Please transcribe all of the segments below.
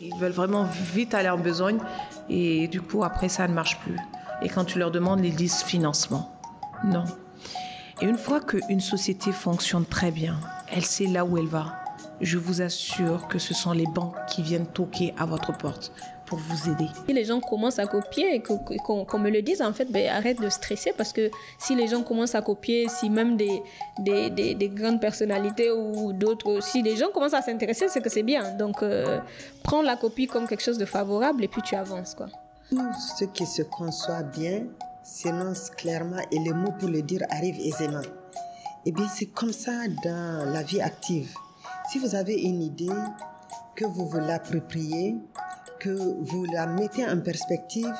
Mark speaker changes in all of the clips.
Speaker 1: ils veulent vraiment vite aller en besogne et du coup, après, ça ne marche plus. Et quand tu leur demandes, ils disent financement. Non. Et une fois qu'une société fonctionne très bien, elle sait là où elle va. Je vous assure que ce sont les banques qui viennent toquer à votre porte pour vous aider.
Speaker 2: Si les gens commencent à copier et qu'on me le dise, en fait, ben, arrête de stresser parce que si les gens commencent à copier, si même des, des, des, grandes personnalités ou d'autres, si les gens commencent à s'intéresser, c'est que c'est bien. Donc, euh, prends la copie comme quelque chose de favorable et puis tu avances. Quoi.
Speaker 3: Tout ce qui se conçoit bien s'énonce clairement et les mots pour le dire arrivent aisément. Eh bien, c'est comme ça dans la vie active. Si vous avez une idée, que vous vous l'appropriez, que vous la mettez en perspective,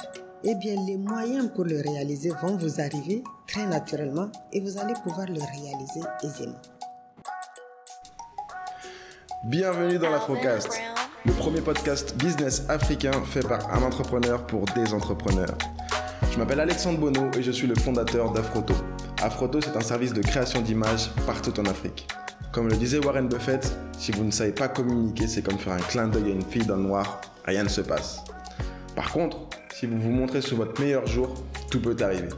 Speaker 3: eh bien, les moyens pour le réaliser vont vous arriver très naturellement et vous allez pouvoir le réaliser aisément.
Speaker 4: Bienvenue dans l'Afrocast, le premier podcast business africain fait par un entrepreneur pour des entrepreneurs. Je m'appelle Alexandre Bono et je suis le fondateur d'Afroto. Afroto, c'est un service de création d'images partout en Afrique. Comme le disait Warren Buffett, si vous ne savez pas communiquer, c'est comme faire un clin d'œil à une fille dans le noir, rien ne se passe. Par contre, si vous vous montrez sur votre meilleur jour, tout peut arriver.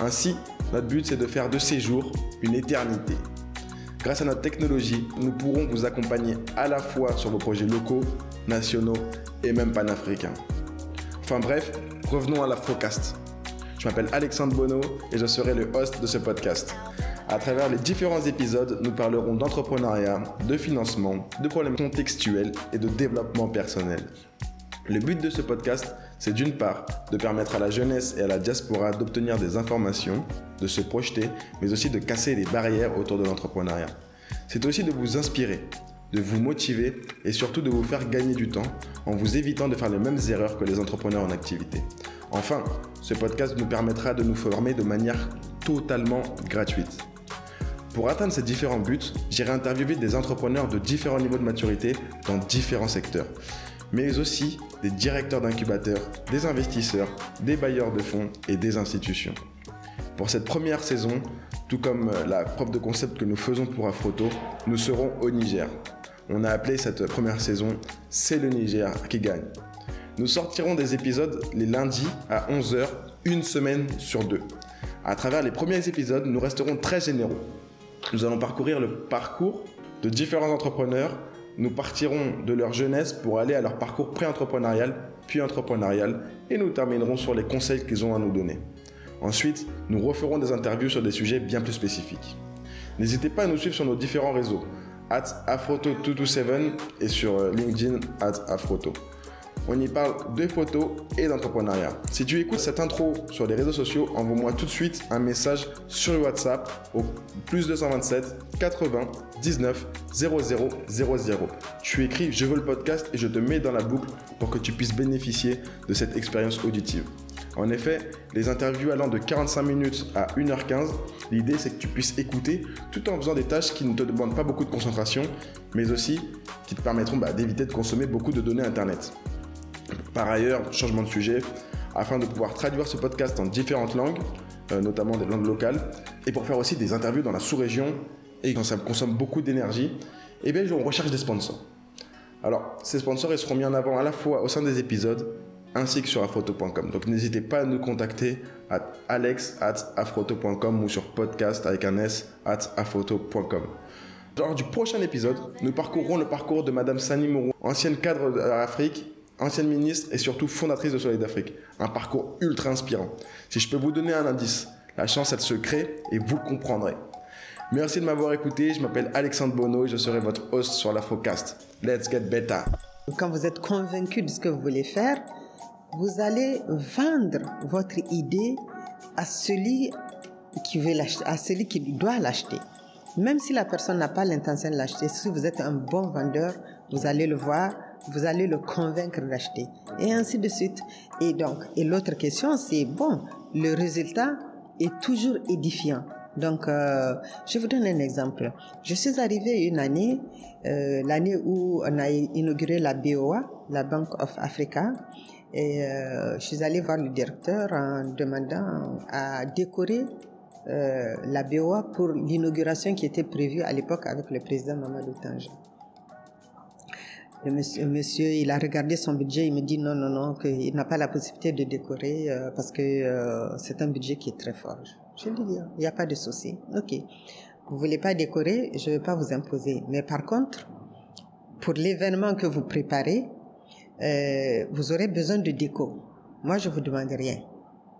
Speaker 4: Ainsi, notre but c'est de faire de ces jours une éternité. Grâce à notre technologie, nous pourrons vous accompagner à la fois sur vos projets locaux, nationaux et même panafricains. Enfin bref, revenons à la Focast. Je m'appelle Alexandre Bono et je serai le host de ce podcast. À travers les différents épisodes, nous parlerons d'entrepreneuriat, de financement, de problèmes contextuels et de développement personnel. Le but de ce podcast, c'est d'une part de permettre à la jeunesse et à la diaspora d'obtenir des informations, de se projeter, mais aussi de casser les barrières autour de l'entrepreneuriat. C'est aussi de vous inspirer, de vous motiver et surtout de vous faire gagner du temps en vous évitant de faire les mêmes erreurs que les entrepreneurs en activité. Enfin, ce podcast nous permettra de nous former de manière totalement gratuite. Pour atteindre ces différents buts, j'irai interviewer des entrepreneurs de différents niveaux de maturité dans différents secteurs, mais aussi des directeurs d'incubateurs, des investisseurs, des bailleurs de fonds et des institutions. Pour cette première saison, tout comme la preuve de concept que nous faisons pour Afroto, nous serons au Niger. On a appelé cette première saison C'est le Niger qui gagne. Nous sortirons des épisodes les lundis à 11h, une semaine sur deux. À travers les premiers épisodes, nous resterons très généraux. Nous allons parcourir le parcours de différents entrepreneurs. Nous partirons de leur jeunesse pour aller à leur parcours pré-entrepreneurial, puis entrepreneurial, et nous terminerons sur les conseils qu'ils ont à nous donner. Ensuite, nous referons des interviews sur des sujets bien plus spécifiques. N'hésitez pas à nous suivre sur nos différents réseaux, at Afroto227 et sur euh, LinkedIn at Afroto. On y parle de photos et d'entrepreneuriat. Si tu écoutes cette intro sur les réseaux sociaux, envoie-moi tout de suite un message sur WhatsApp au plus 227 80 19 00 00. Tu écris Je veux le podcast et je te mets dans la boucle pour que tu puisses bénéficier de cette expérience auditive. En effet, les interviews allant de 45 minutes à 1h15, l'idée c'est que tu puisses écouter tout en faisant des tâches qui ne te demandent pas beaucoup de concentration, mais aussi qui te permettront bah, d'éviter de consommer beaucoup de données Internet. Par ailleurs, changement de sujet, afin de pouvoir traduire ce podcast en différentes langues, euh, notamment des langues locales, et pour faire aussi des interviews dans la sous-région, et quand ça consomme beaucoup d'énergie, eh bien, on recherche des sponsors. Alors, ces sponsors, ils seront mis en avant à la fois au sein des épisodes, ainsi que sur afroto.com. Donc, n'hésitez pas à nous contacter à alex at afroto.com ou sur podcast avec un s at afroto.com. Lors du prochain épisode, nous parcourrons le parcours de Madame Sani Mourou, ancienne cadre de l'Afrique ancienne ministre et surtout fondatrice de Soleil d'Afrique. Un parcours ultra inspirant. Si je peux vous donner un indice, la chance elle se crée et vous comprendrez. Merci de m'avoir écouté, je m'appelle Alexandre Bono et je serai votre host sur l'Afrocast. Let's get better.
Speaker 3: Quand vous êtes convaincu de ce que vous voulez faire, vous allez vendre votre idée à celui qui veut à celui qui doit l'acheter. Même si la personne n'a pas l'intention de l'acheter, si vous êtes un bon vendeur, vous allez le voir, vous allez le convaincre d'acheter. Et ainsi de suite. Et donc, et l'autre question, c'est bon, le résultat est toujours édifiant. Donc, euh, je vous donne un exemple. Je suis arrivée une année, euh, l'année où on a inauguré la BOA, la Bank of Africa, et euh, je suis allée voir le directeur en demandant à décorer la BOA pour l'inauguration qui était prévue à l'époque avec le président Mamadou Tanja. Le monsieur, il a regardé son budget, il me dit non, non, non, qu'il n'a pas la possibilité de décorer euh, parce que euh, c'est un budget qui est très fort. Je lui dis, il n'y a pas de souci. Ok. Vous voulez pas décorer, je ne vais pas vous imposer. Mais par contre, pour l'événement que vous préparez, euh, vous aurez besoin de déco. Moi, je vous demande rien.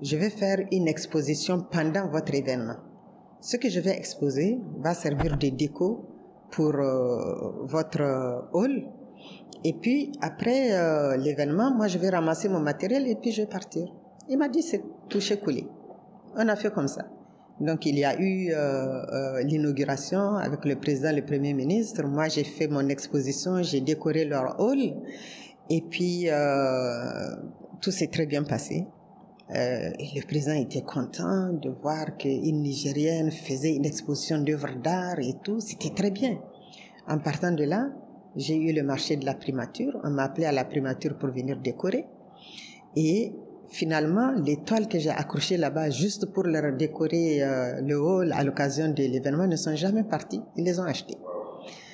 Speaker 3: Je vais faire une exposition pendant votre événement. Ce que je vais exposer va servir de déco pour euh, votre hall et puis, après euh, l'événement, moi, je vais ramasser mon matériel et puis je vais partir. Il m'a dit, c'est touché coulé. On a fait comme ça. Donc, il y a eu euh, euh, l'inauguration avec le président, le premier ministre. Moi, j'ai fait mon exposition, j'ai décoré leur hall. Et puis, tout s'est très bien passé. Le président était content de voir qu'une Nigérienne faisait une exposition d'œuvres d'art et tout. C'était très bien. En partant de là, j'ai eu le marché de la primature. On m'a appelé à la primature pour venir décorer. Et finalement, les toiles que j'ai accrochées là-bas juste pour leur décorer euh, le hall à l'occasion de l'événement ne sont jamais parties. Ils les ont achetées.